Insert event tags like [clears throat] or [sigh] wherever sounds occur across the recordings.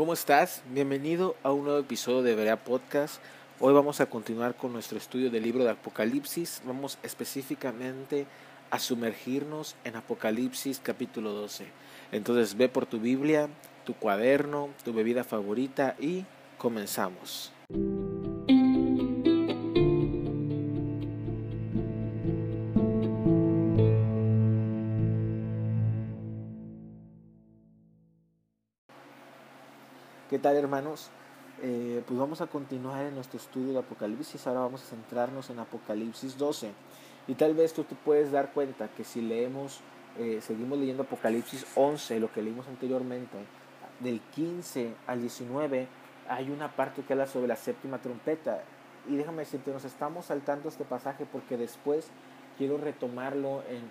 ¿Cómo estás? Bienvenido a un nuevo episodio de Berea Podcast. Hoy vamos a continuar con nuestro estudio del libro de Apocalipsis. Vamos específicamente a sumergirnos en Apocalipsis capítulo 12. Entonces ve por tu Biblia, tu cuaderno, tu bebida favorita y comenzamos. Tal hermanos? Eh, pues vamos a continuar en nuestro estudio de Apocalipsis. Ahora vamos a centrarnos en Apocalipsis 12. Y tal vez tú te puedes dar cuenta que si leemos, eh, seguimos leyendo Apocalipsis 11, lo que leímos anteriormente, del 15 al 19, hay una parte que habla sobre la séptima trompeta. Y déjame decirte, nos estamos saltando este pasaje porque después quiero retomarlo en,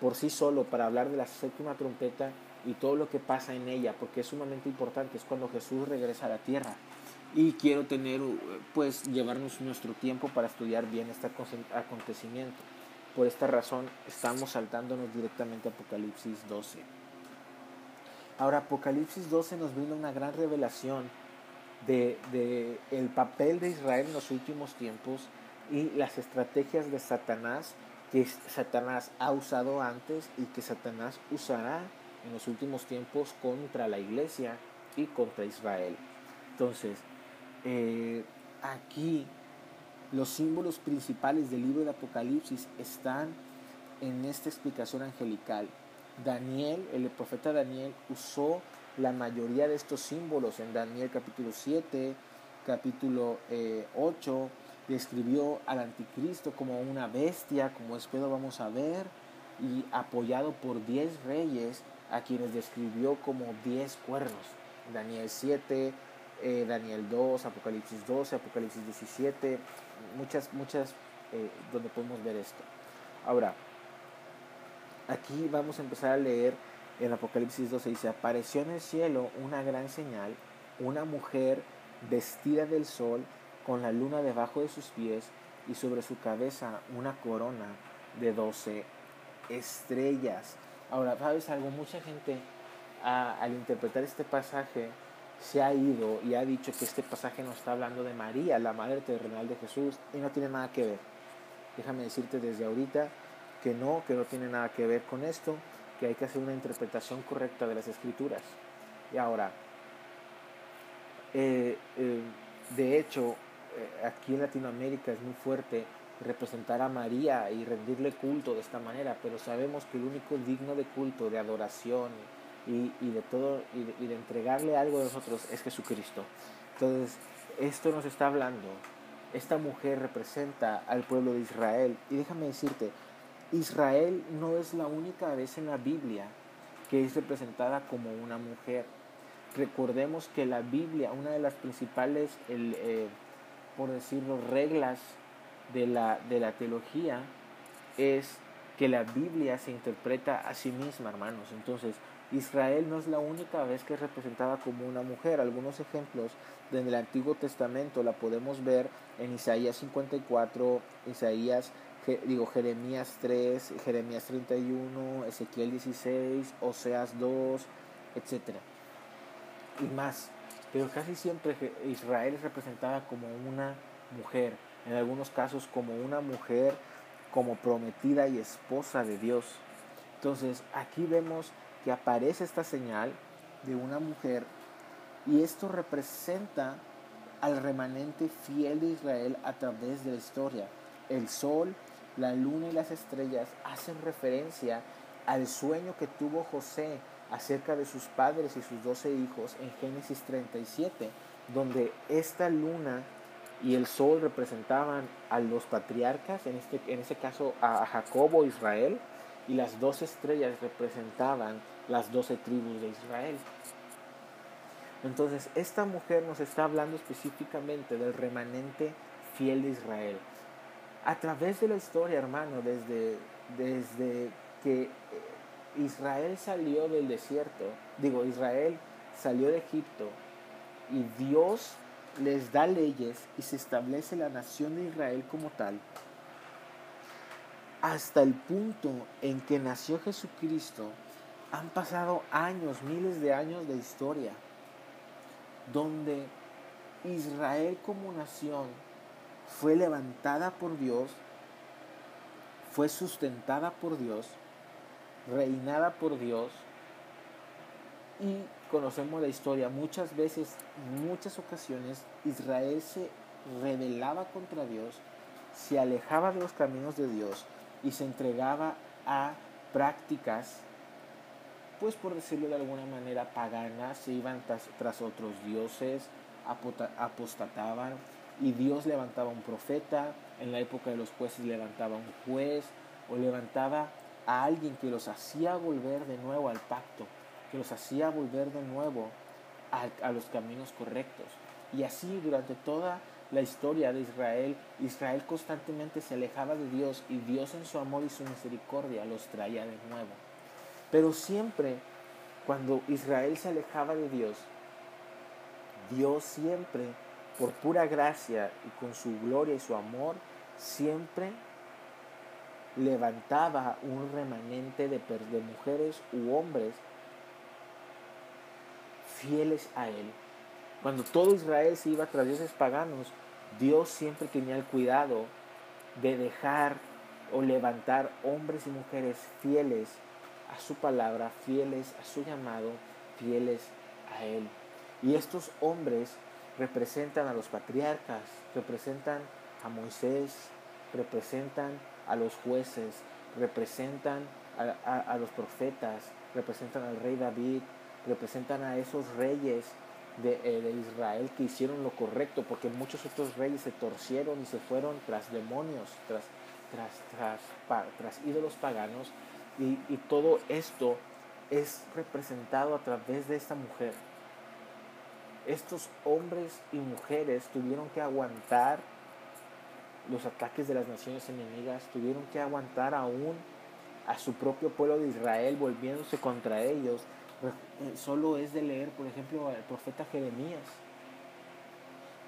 por sí solo para hablar de la séptima trompeta y todo lo que pasa en ella, porque es sumamente importante, es cuando Jesús regresa a la tierra. Y quiero tener, pues, llevarnos nuestro tiempo para estudiar bien este acontecimiento. Por esta razón estamos saltándonos directamente a Apocalipsis 12. Ahora, Apocalipsis 12 nos brinda una gran revelación de, de el papel de Israel en los últimos tiempos y las estrategias de Satanás que Satanás ha usado antes y que Satanás usará en los últimos tiempos contra la iglesia y contra Israel. Entonces, eh, aquí los símbolos principales del libro de Apocalipsis están en esta explicación angelical. Daniel, el profeta Daniel, usó la mayoría de estos símbolos en Daniel capítulo 7, capítulo 8, eh, describió al anticristo como una bestia, como después vamos a ver, y apoyado por diez reyes a quienes describió como diez cuernos. Daniel 7, eh, Daniel 2, Apocalipsis 12, Apocalipsis 17, muchas, muchas eh, donde podemos ver esto. Ahora, aquí vamos a empezar a leer en Apocalipsis 12, dice, apareció en el cielo una gran señal, una mujer vestida del sol, con la luna debajo de sus pies y sobre su cabeza una corona de doce estrellas. Ahora, ¿sabes algo? Mucha gente al interpretar este pasaje se ha ido y ha dicho que este pasaje no está hablando de María, la madre terrenal de Jesús, y no tiene nada que ver. Déjame decirte desde ahorita que no, que no tiene nada que ver con esto, que hay que hacer una interpretación correcta de las escrituras. Y ahora, eh, eh, de hecho, eh, aquí en Latinoamérica es muy fuerte representar a María y rendirle culto de esta manera, pero sabemos que el único digno de culto, de adoración y, de todo, y de, entregarle algo de nosotros es Jesucristo. Entonces, esto nos está hablando, esta mujer representa al pueblo de Israel. Y déjame decirte, Israel no es la única vez en la Biblia que es representada como una mujer. Recordemos que la Biblia, una de las principales, el, eh, por decirlo, reglas de la, de la teología es que la Biblia se interpreta a sí misma, hermanos. Entonces, Israel no es la única vez que es representada como una mujer. Algunos ejemplos del Antiguo Testamento la podemos ver en Isaías 54, Isaías, digo, Jeremías 3, Jeremías 31, Ezequiel 16, Oseas 2, etc. Y más. Pero casi siempre Israel es representada como una mujer en algunos casos como una mujer como prometida y esposa de Dios. Entonces aquí vemos que aparece esta señal de una mujer y esto representa al remanente fiel de Israel a través de la historia. El sol, la luna y las estrellas hacen referencia al sueño que tuvo José acerca de sus padres y sus doce hijos en Génesis 37, donde esta luna y el sol representaban a los patriarcas, en este, en este caso a Jacobo, Israel, y las dos estrellas representaban las doce tribus de Israel. Entonces, esta mujer nos está hablando específicamente del remanente fiel de Israel. A través de la historia, hermano, desde, desde que Israel salió del desierto, digo, Israel salió de Egipto y Dios les da leyes y se establece la nación de Israel como tal, hasta el punto en que nació Jesucristo, han pasado años, miles de años de historia. donde Israel como nación fue levantada por Dios, fue sustentada por Dios, reinada por Dios y conocemos la historia. Muchas veces, muchas ocasiones, Israel se rebelaba contra Dios, se alejaba de los caminos de Dios y se entregaba a prácticas, pues por decirlo de alguna manera, paganas, se iban tras, otros dioses, apostataban y Dios levantaba un profeta, en la época de los jueces levantaba un juez o levantaba a alguien que los hacía volver de nuevo al pacto, que los hacía volver de nuevo a, a los caminos correctos. Y así durante toda la historia de Israel, Israel constantemente se alejaba de Dios y Dios en su amor y su misericordia los traía de nuevo. Pero siempre cuando Israel se alejaba de Dios, Dios siempre, por pura gracia y con su gloria y su amor, siempre levantaba un remanente de, de mujeres u hombres fieles a Él. Cuando todo Israel se iba tras dioses paganos, Dios siempre tenía el cuidado de dejar o levantar hombres y mujeres fieles a su palabra, fieles a su llamado, fieles a Él. Y estos hombres representan a los patriarcas, representan a Moisés, representan a los jueces, representan a, los profetas, representan al rey David, representan a esos reyes de, eh, de, Israel que hicieron lo correcto, porque muchos otros reyes se torcieron y se fueron tras demonios, tras, tras, tras, tras ídolos paganos, y, y todo esto es representado a través de esta mujer. Estos hombres y mujeres tuvieron que aguantar los ataques de las naciones enemigas, tuvieron que aguantar aún a su propio pueblo de Israel volviéndose contra ellos. Eh, solo es de leer, por ejemplo, al profeta Jeremías,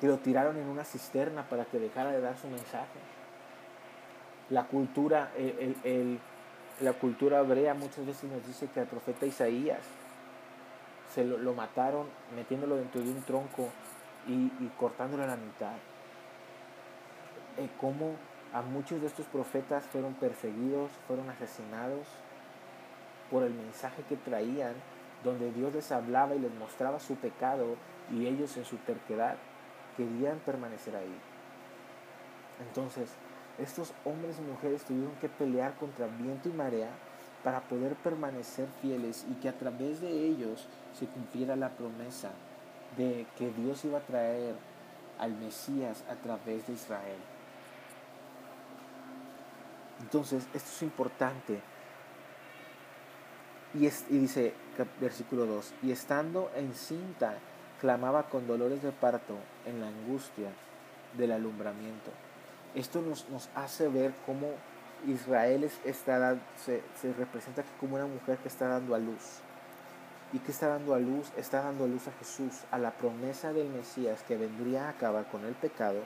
que lo tiraron en una cisterna para que dejara de dar su mensaje. La cultura, el, la cultura hebrea muchas veces nos dice que al profeta Isaías se lo, mataron metiéndolo dentro de un tronco y, y cortándolo a la mitad. Eh, cómo a muchos de estos profetas fueron perseguidos, fueron asesinados por el mensaje que traían, donde Dios les hablaba y les mostraba su pecado y ellos en su terquedad querían permanecer ahí. Entonces, estos hombres y mujeres tuvieron que pelear contra viento y marea para poder permanecer fieles y que a través de ellos se cumpliera la promesa de que Dios iba a traer al Mesías a través de Israel. Entonces, esto es importante. Y, y dice, versículo 2, y estando encinta, clamaba con dolores de parto en la angustia del alumbramiento. Esto nos, nos hace ver cómo Israel está, se, se representa como una mujer que está dando a luz. ¿Y que está dando a luz? Está dando a luz a Jesús, a la promesa del Mesías que vendría a acabar con el pecado,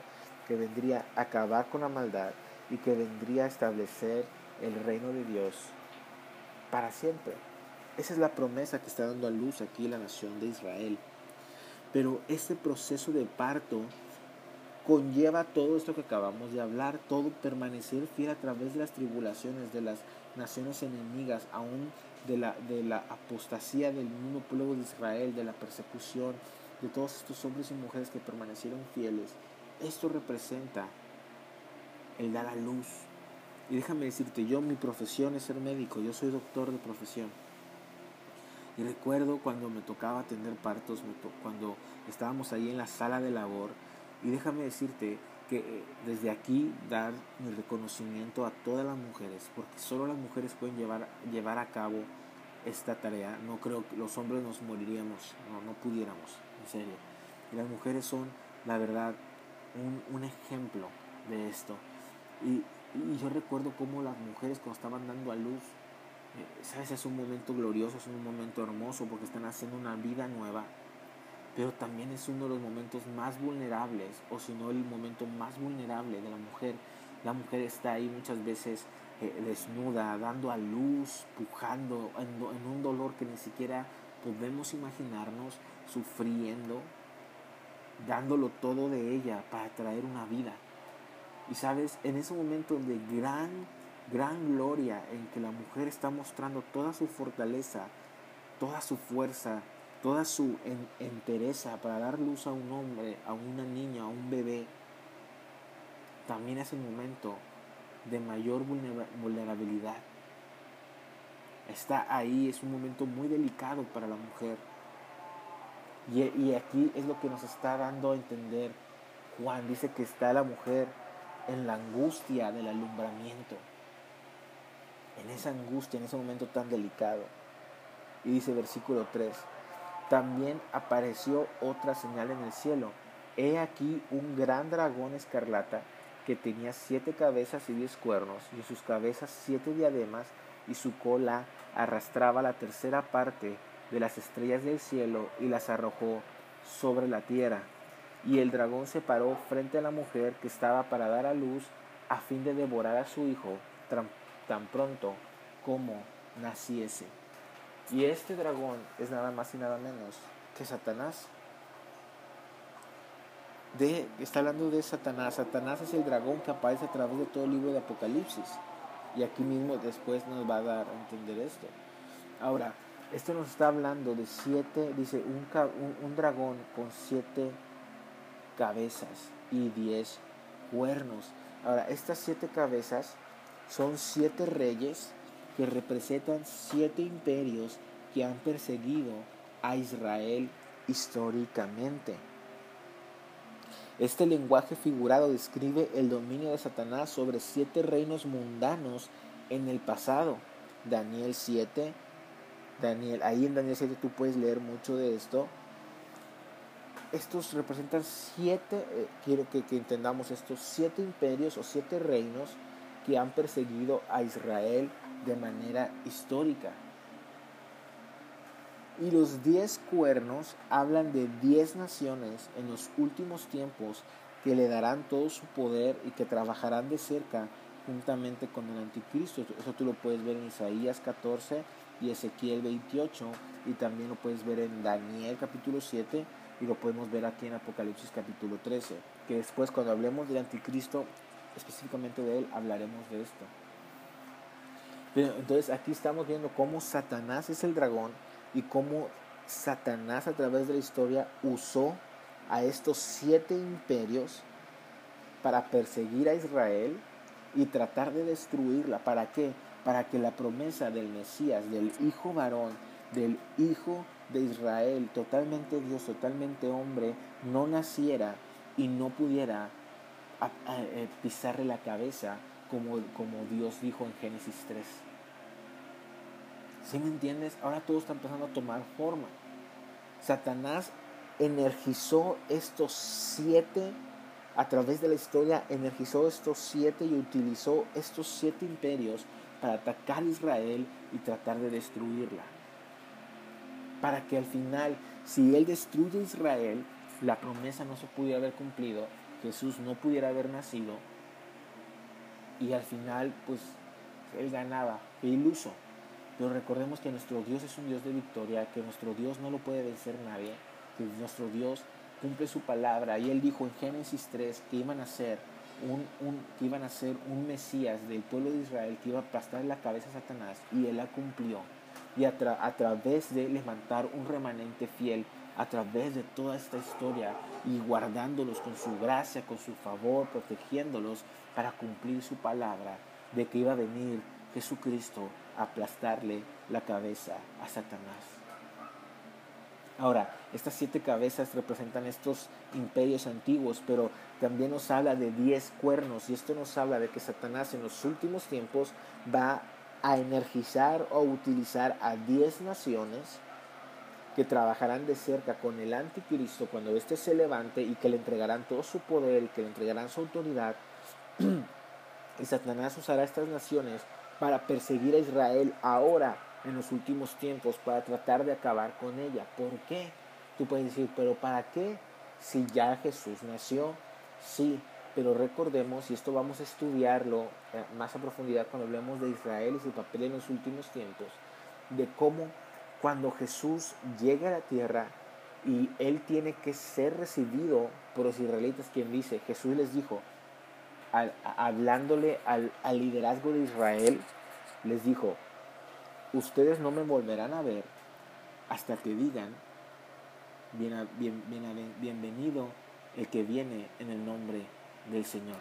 que vendría a acabar con la maldad y que vendría a establecer el reino de Dios para siempre. Esa es la promesa que está dando a luz aquí la nación de Israel. Pero este proceso de parto conlleva todo esto que acabamos de hablar, todo permanecer fiel a través de las tribulaciones de las naciones enemigas, aún de la, de la apostasía del mismo pueblo de Israel, de la persecución, de todos estos hombres y mujeres que permanecieron fieles. Esto representa el dar a luz. Y déjame decirte, yo mi profesión es ser médico, yo soy doctor de profesión. Y recuerdo cuando me tocaba atender partos, cuando estábamos ahí en la sala de labor, y déjame decirte que eh, desde aquí dar mi reconocimiento a todas las mujeres, porque solo las mujeres pueden llevar, llevar a cabo esta tarea. No creo que los hombres nos moriríamos, no, no pudiéramos, en serio. Y las mujeres son, la verdad, un, un ejemplo de esto. Y, yo recuerdo cómo las mujeres cuando estaban dando a luz, sabes, es un momento glorioso, es un momento hermoso porque están haciendo una vida nueva, pero también es uno de los momentos más vulnerables, o si no el momento más vulnerable de la mujer. La mujer está ahí muchas veces eh, desnuda, dando a luz, pujando en, en un dolor que ni siquiera podemos imaginarnos, sufriendo, dándolo todo de ella para traer una vida. Y sabes, en ese momento de gran, gran gloria en que la mujer está mostrando toda su fortaleza, toda su fuerza, toda su entereza para dar luz a un hombre, a una niña, a un bebé, también es el momento de mayor vulnerabilidad. Está ahí, es un momento muy delicado para la mujer. Y, y aquí es lo que nos está dando a entender Juan. Dice que está la mujer en la angustia del alumbramiento. En esa angustia, en ese momento tan delicado. Y dice versículo 3, también apareció otra señal en el cielo. He aquí un gran dragón escarlata que tenía siete cabezas y diez cuernos, y en sus cabezas siete diademas, y su cola arrastraba la tercera parte de las estrellas del cielo y las arrojó sobre la tierra. Y el dragón se paró frente a la mujer que estaba para dar a luz a fin de devorar a su hijo tan pronto como naciese. Y este dragón es nada más y nada menos que Satanás. De, está hablando de Satanás. Satanás es el dragón que aparece a través de todo el libro de Apocalipsis. Y aquí mismo después nos va a dar a entender esto. Ahora, esto nos está hablando de siete, dice, un, un, un dragón con siete cabezas y diez cuernos. Ahora, estas siete cabezas son siete reyes que representan siete imperios que han perseguido a Israel históricamente. Este lenguaje figurado describe el dominio de Satanás sobre siete reinos mundanos en el pasado. Daniel 7, Daniel, ahí en Daniel 7 tú puedes leer mucho de esto. Estos representan siete, eh, quiero que, que entendamos estos siete imperios o siete reinos que han perseguido a Israel de manera histórica. Y los diez cuernos hablan de diez naciones en los últimos tiempos que le darán todo su poder y que trabajarán de cerca juntamente con el anticristo. Eso tú lo puedes ver en Isaías 14 y Ezequiel 28 y también lo puedes ver en Daniel capítulo 7 y lo podemos ver aquí en Apocalipsis capítulo 13. Que después cuando hablemos del anticristo, específicamente de él, hablaremos de esto. entonces aquí estamos viendo cómo Satanás es el dragón y cómo Satanás a través de la historia usó a estos siete imperios para perseguir a Israel y tratar de destruirla. ¿Para qué? Para que la promesa del Mesías, del Hijo varón, del Hijo de Israel, totalmente Dios, totalmente hombre, no naciera y no pudiera eh, pisarle la cabeza como, como Dios dijo en Génesis 3. ¿Sí me entiendes? Ahora todo está empezando a tomar forma. Satanás energizó estos siete, a través de la historia, energizó estos siete y utilizó estos siete imperios para atacar a Israel y tratar de destruirla. Para que al final, si él destruye a Israel, la promesa no se pudiera haber cumplido, Jesús no pudiera haber nacido y al final, pues, él ganaba, iluso. Pero recordemos que nuestro Dios es un Dios de victoria, que nuestro Dios no lo puede vencer nadie, que nuestro Dios cumple su palabra. Y él dijo en Génesis 3 que iban a ser un, un, que iban a ser un Mesías del pueblo de Israel que iba a aplastar la cabeza a Satanás y él la cumplió. Y a, a través de levantar un remanente fiel, a través de toda esta historia y guardándolos con su gracia, con su favor, protegiéndolos para cumplir su palabra de que iba a venir Jesucristo aplastarle la cabeza a Satanás. Ahora, estas siete cabezas representan estos imperios antiguos, pero también nos habla de diez cuernos y esto nos habla de que Satanás en los últimos tiempos va a energizar o utilizar a diez naciones que trabajarán de cerca con el anticristo cuando éste se levante y que le entregarán todo su poder que le entregarán su autoridad. [clears throat] y Satanás usará estas naciones para perseguir a Israel ahora, en los últimos tiempos, para tratar de acabar con ella. ¿Por qué? Tú puedes decir, pero ¿para qué? Si ya Jesús nació, sí, pero recordemos, y esto vamos a estudiarlo eh, más a profundidad cuando hablemos de Israel y su papel en los últimos tiempos, de cómo cuando Jesús llega a la tierra, y él tiene que ser recibido por los israelitas, quien dice, Jesús les dijo, hablándole al, liderazgo de Israel, les dijo, ustedes no me volverán a ver hasta que digan, bien, bien, bienvenido el que viene en el nombre del Señor.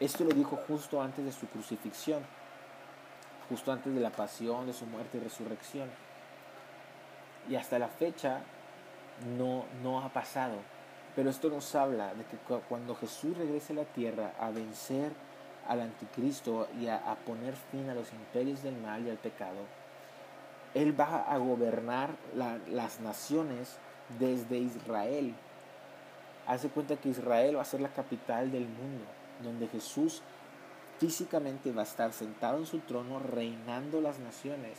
Esto lo dijo justo antes de su crucifixión, justo antes de la pasión, de su muerte y resurrección. Y hasta la fecha no, no ha pasado. Pero esto nos habla de que cuando Jesús regrese a la tierra a vencer al anticristo y a, poner fin a los imperios del mal y al pecado, Él va a gobernar las naciones desde Israel. Hace cuenta que Israel va a ser la capital del mundo, donde Jesús físicamente va a estar sentado en su trono reinando las naciones.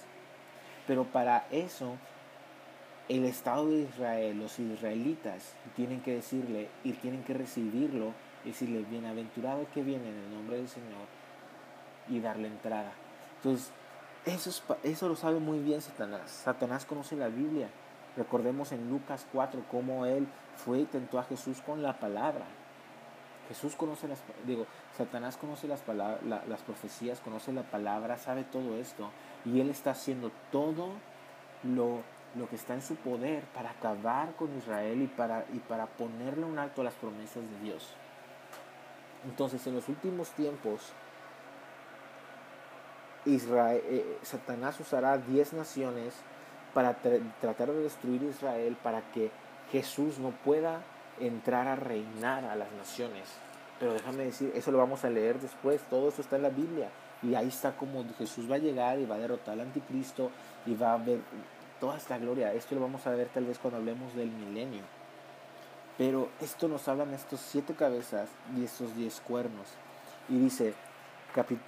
Pero para eso el Estado de Israel, los israelitas, tienen que decirle y tienen que recibirlo decirle, bienaventurado que viene en el nombre del Señor y darle entrada. Entonces, eso, eso lo sabe muy bien Satanás. Satanás conoce la Biblia. Recordemos en Lucas 4 cómo él fue y tentó a Jesús con la palabra. Jesús conoce las, digo, Satanás conoce las, palabras, las profecías, conoce la palabra, sabe todo esto. Y él está haciendo todo lo lo que está en su poder para acabar con Israel y para, y para ponerle un alto a las promesas de Dios. Entonces, en los últimos tiempos, eh, Satanás usará 10 naciones para tratar de destruir Israel para que Jesús no pueda entrar a reinar a las naciones. Pero déjame decir, eso lo vamos a leer después, todo eso está en la Biblia. Y ahí está como Jesús va a llegar y va a derrotar al anticristo y va a ver, toda esta gloria. Esto lo vamos a ver tal vez cuando hablemos del milenio. Pero esto nos hablan estos siete cabezas y estos diez cuernos. Y dice,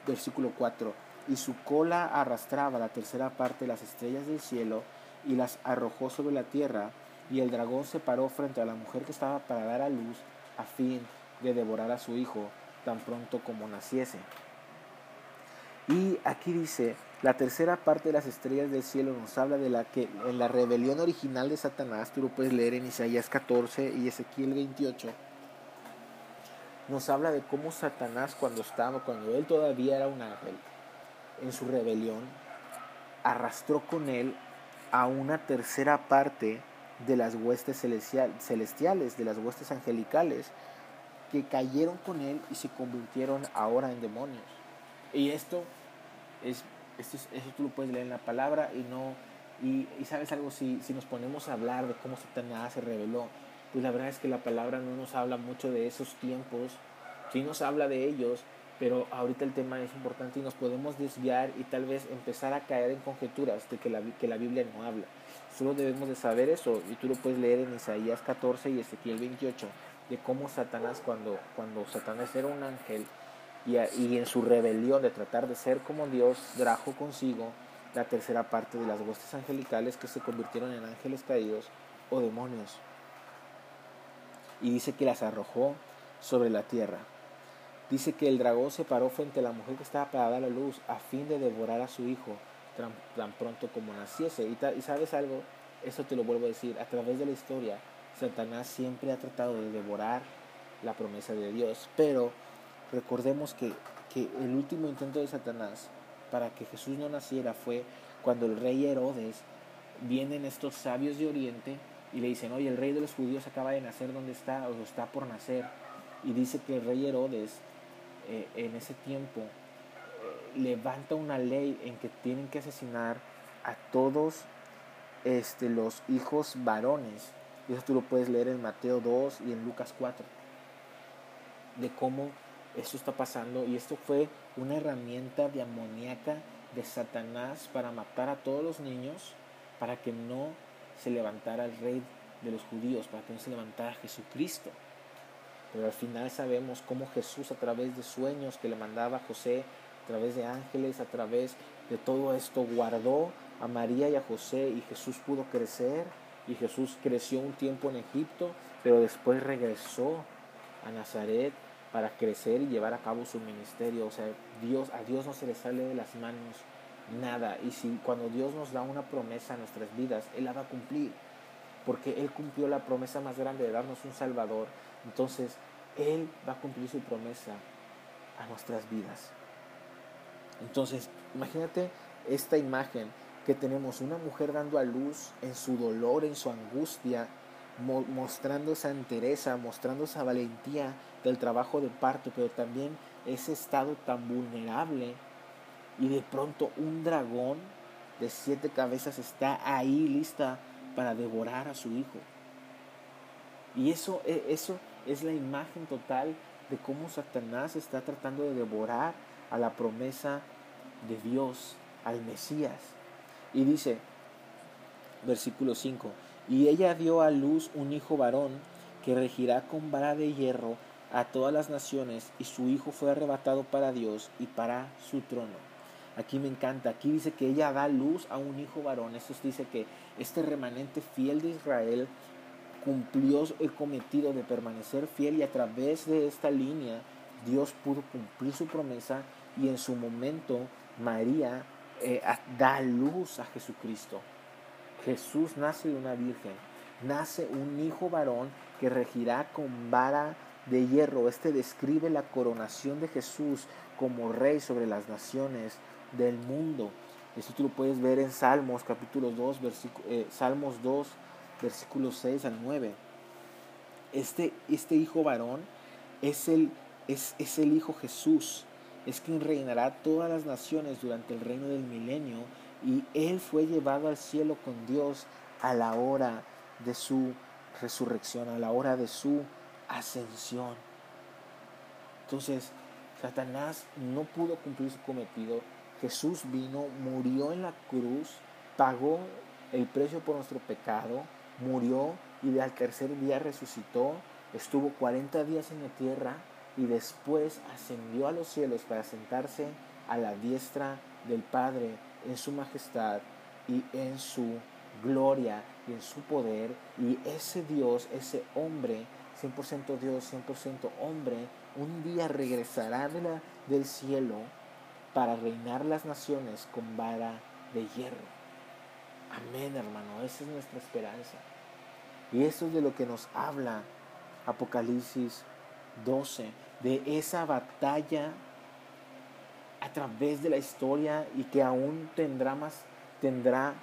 versículo 4, y su cola arrastraba la tercera parte de las estrellas del cielo y las arrojó sobre la tierra, y el dragón se paró frente a la mujer que estaba para dar a luz a fin de devorar a su hijo tan pronto como naciese. Y aquí dice, la tercera parte de las estrellas del cielo nos habla de la que en la rebelión original de Satanás, tú lo puedes leer en Isaías 14 y Ezequiel 28, nos habla de cómo Satanás cuando estaba, cuando él todavía era un ángel, en su rebelión, arrastró con él a una tercera parte de las huestes celestiales, de las huestes angelicales, que cayeron con él y se convirtieron ahora en demonios. Y esto es esto eso tú lo puedes leer en la palabra y no y, sabes algo si, si nos ponemos a hablar de cómo Satanás se reveló pues la verdad es que la palabra no nos habla mucho de esos tiempos sí nos habla de ellos pero ahorita el tema es importante y nos podemos desviar y tal vez empezar a caer en conjeturas de que la, que la Biblia no habla. Solo debemos de saber eso y tú lo puedes leer en Isaías 14 y Ezequiel 28 de cómo Satanás cuando, cuando Satanás era un ángel y, en su rebelión de tratar de ser como Dios, trajo consigo la tercera parte de las huestes angelicales que se convirtieron en ángeles caídos o demonios. Y dice que las arrojó sobre la tierra. Dice que el dragón se paró frente a la mujer que estaba para dar la luz a fin de devorar a su hijo tan, pronto como naciese. Y, y sabes algo, eso te lo vuelvo a decir, a través de la historia, Satanás siempre ha tratado de devorar la promesa de Dios, pero Recordemos que, el último intento de Satanás para que Jesús no naciera fue cuando el rey Herodes vienen estos sabios de Oriente y le dicen, oye, el rey de los judíos acaba de nacer donde está o está por nacer. Y dice que el rey Herodes eh, en ese tiempo eh, levanta una ley en que tienen que asesinar a todos este, los hijos varones. Y eso tú lo puedes leer en Mateo 2 y en Lucas 4. De cómo esto está pasando y esto fue una herramienta demoníaca de Satanás para matar a todos los niños, para que no se levantara el rey de los judíos, para que no se levantara Jesucristo. Pero al final sabemos cómo Jesús a través de sueños que le mandaba José, a través de ángeles, a través de todo esto, guardó a María y a José y Jesús pudo crecer y Jesús creció un tiempo en Egipto, pero después regresó a Nazaret para crecer y llevar a cabo su ministerio. O sea, Dios, a Dios no se le sale de las manos nada. Y si cuando Dios nos da una promesa en nuestras vidas, Él la va a cumplir. porque Él cumplió la promesa más grande de darnos un Salvador. Entonces, Él va a cumplir su promesa a nuestras vidas. Entonces, imagínate esta imagen que tenemos una mujer dando a luz en su dolor, en su angustia, mostrando esa entereza, mostrando esa valentía del trabajo de parto, pero también ese estado tan vulnerable y de pronto un dragón de siete cabezas está ahí lista para devorar a su hijo. Y eso, e, eso es la imagen total de cómo Satanás está tratando de devorar a la promesa de Dios, al Mesías. Y dice, versículo 5, y ella dio a luz un hijo varón que regirá con vara de hierro a todas las naciones, y su hijo fue arrebatado para Dios y para su trono. Aquí me encanta, aquí dice que ella da luz a un hijo varón. Esto dice que este remanente fiel de Israel cumplió el cometido de permanecer fiel y a través de esta línea Dios pudo cumplir su promesa y en su momento María eh, da luz a Jesucristo. Jesús nace de una virgen, nace un hijo varón que regirá con vara de hierro. Este describe la coronación de Jesús como rey sobre las naciones del mundo. Esto tú lo puedes ver en Salmos capítulo 2, eh, Salmos 2, versículos 6 al 9. Este, este hijo varón es el, es, es el Hijo Jesús, es quien reinará todas las naciones durante el reino del milenio y él fue llevado al cielo con Dios a la hora de su resurrección, a la hora de su ascensión. Entonces, Satanás no pudo cumplir su cometido Jesús vino, murió en la cruz, pagó el precio por nuestro pecado, murió y al tercer día resucitó, estuvo 40 días en la tierra y después ascendió a los cielos para sentarse a la diestra del Padre en su majestad y en su gloria y en su poder. Y ese Dios, ese hombre, 100% Dios, 100% hombre, un día regresará de la, del cielo para reinar las naciones con vara de hierro. Amén, hermano, esa es nuestra esperanza. Y eso es de lo que nos habla Apocalipsis 12, de esa batalla a través de la historia y que aún tendrá más, tendrá,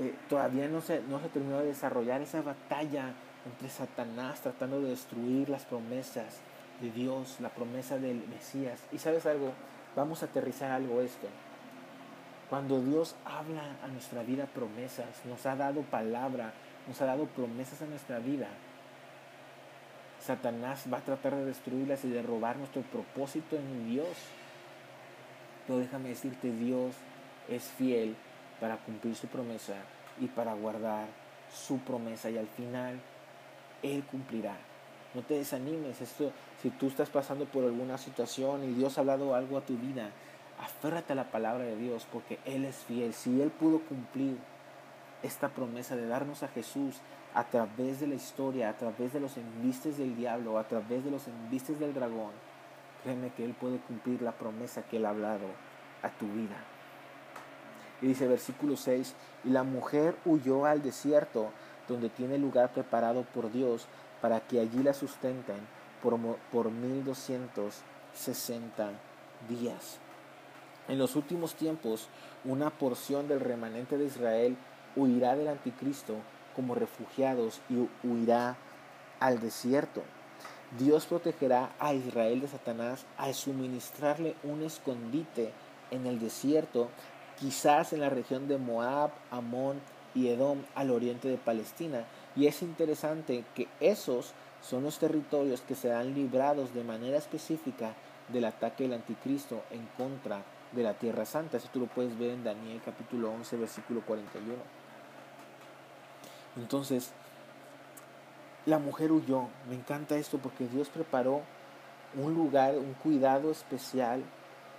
eh, todavía no se, no se terminó de desarrollar esa batalla entre Satanás tratando de destruir las promesas de Dios, la promesa del Mesías. Y sabes algo, Vamos a aterrizar algo esto. Cuando Dios habla a nuestra vida promesas, nos ha dado palabra, nos ha dado promesas a nuestra vida, Satanás va a tratar de destruirlas y de robar nuestro propósito en Dios. Pero déjame decirte, Dios es fiel para cumplir su promesa y para guardar su promesa y al final Él cumplirá. No te desanimes. Esto, si tú estás pasando por alguna situación y Dios ha hablado algo a tu vida, aférrate a la palabra de Dios porque Él es fiel. Si Él pudo cumplir esta promesa de darnos a Jesús a través de la historia, a través de los embistes del diablo, a través de los embistes del dragón, créeme que Él puede cumplir la promesa que Él ha hablado a tu vida. Y dice versículo 6, y la mujer huyó al desierto, donde tiene lugar preparado por Dios para que allí la sustenten por, por 1260 días. En los últimos tiempos, una porción del remanente de Israel huirá del anticristo como refugiados y huirá al desierto. Dios protegerá a Israel de Satanás al suministrarle un escondite en el desierto, quizás en la región de Moab, Amón y Edom al oriente de Palestina, y es interesante que esos son los territorios que serán librados de manera específica del ataque del anticristo en contra de la tierra santa. Eso tú lo puedes ver en Daniel capítulo 11, versículo 41. Entonces, la mujer huyó. Me encanta esto porque Dios preparó un lugar, un cuidado especial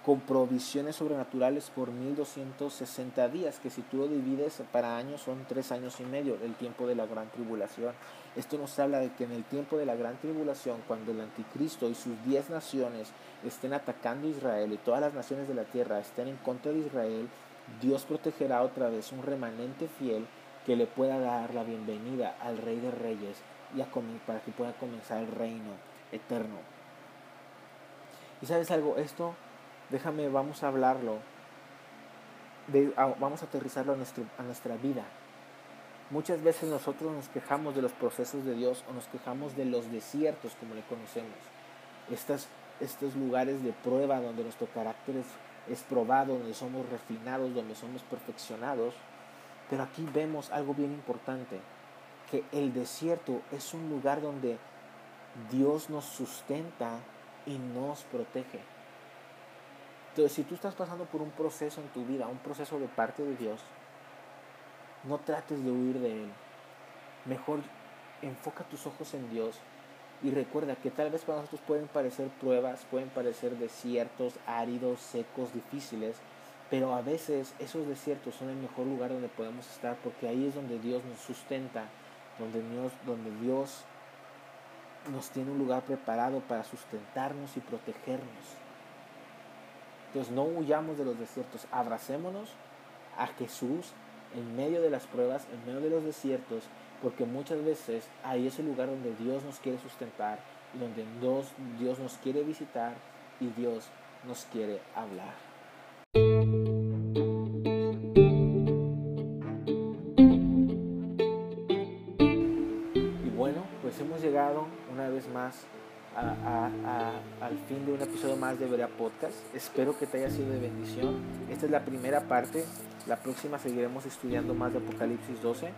con provisiones sobrenaturales por 1260 días, que si tú lo divides para años son tres años y medio, el tiempo de la gran tribulación. Esto nos habla de que en el tiempo de la gran tribulación, cuando el anticristo y sus diez naciones estén atacando a Israel y todas las naciones de la tierra estén en contra de Israel, Dios protegerá otra vez un remanente fiel que le pueda dar la bienvenida al Rey de Reyes y a para que pueda comenzar el reino eterno. Y sabes algo, esto, déjame, vamos a hablarlo, vamos a aterrizarlo a, nuestro, a nuestra vida. Muchas veces nosotros nos quejamos de los procesos de Dios o nos quejamos de los desiertos, como le conocemos. Estas, estos lugares de prueba donde nuestro carácter es probado, donde somos refinados, donde somos perfeccionados. Pero aquí vemos algo bien importante, que el desierto es un lugar donde Dios nos sustenta y nos protege. Entonces, si tú estás pasando por un proceso en tu vida, un proceso de parte de Dios, no trates de huir de Él. Mejor enfoca tus ojos en Dios y recuerda que tal vez para nosotros pueden parecer pruebas, pueden parecer desiertos, áridos, secos, difíciles, pero a veces esos desiertos son el mejor lugar donde podemos estar porque ahí es donde Dios nos sustenta, donde Dios, nos tiene un lugar preparado para sustentarnos y protegernos. Entonces no huyamos de los desiertos, abracémonos a Jesús en medio de las pruebas, en medio de los desiertos, porque muchas veces ahí es el lugar donde Dios nos quiere sustentar, donde Dios nos quiere visitar y Dios nos quiere hablar. Al fin de un episodio más de Berea Podcast. Espero que te haya sido de bendición. Esta es la primera parte. La próxima seguiremos estudiando más de Apocalipsis 12.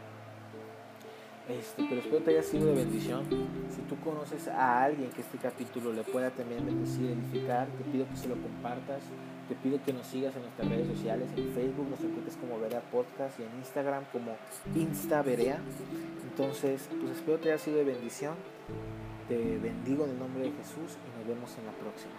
Este, pero espero te haya sido de bendición. Si tú conoces a alguien que este capítulo le pueda también bendecir, edificar, te pido que se lo compartas. Te pido que nos sigas en nuestras redes sociales. En Facebook nos encuentres como Berea Podcast y en Instagram como InstaVerea. Entonces, pues espero te haya sido de bendición. Te bendigo en el nombre de Jesús y nos vemos en la próxima.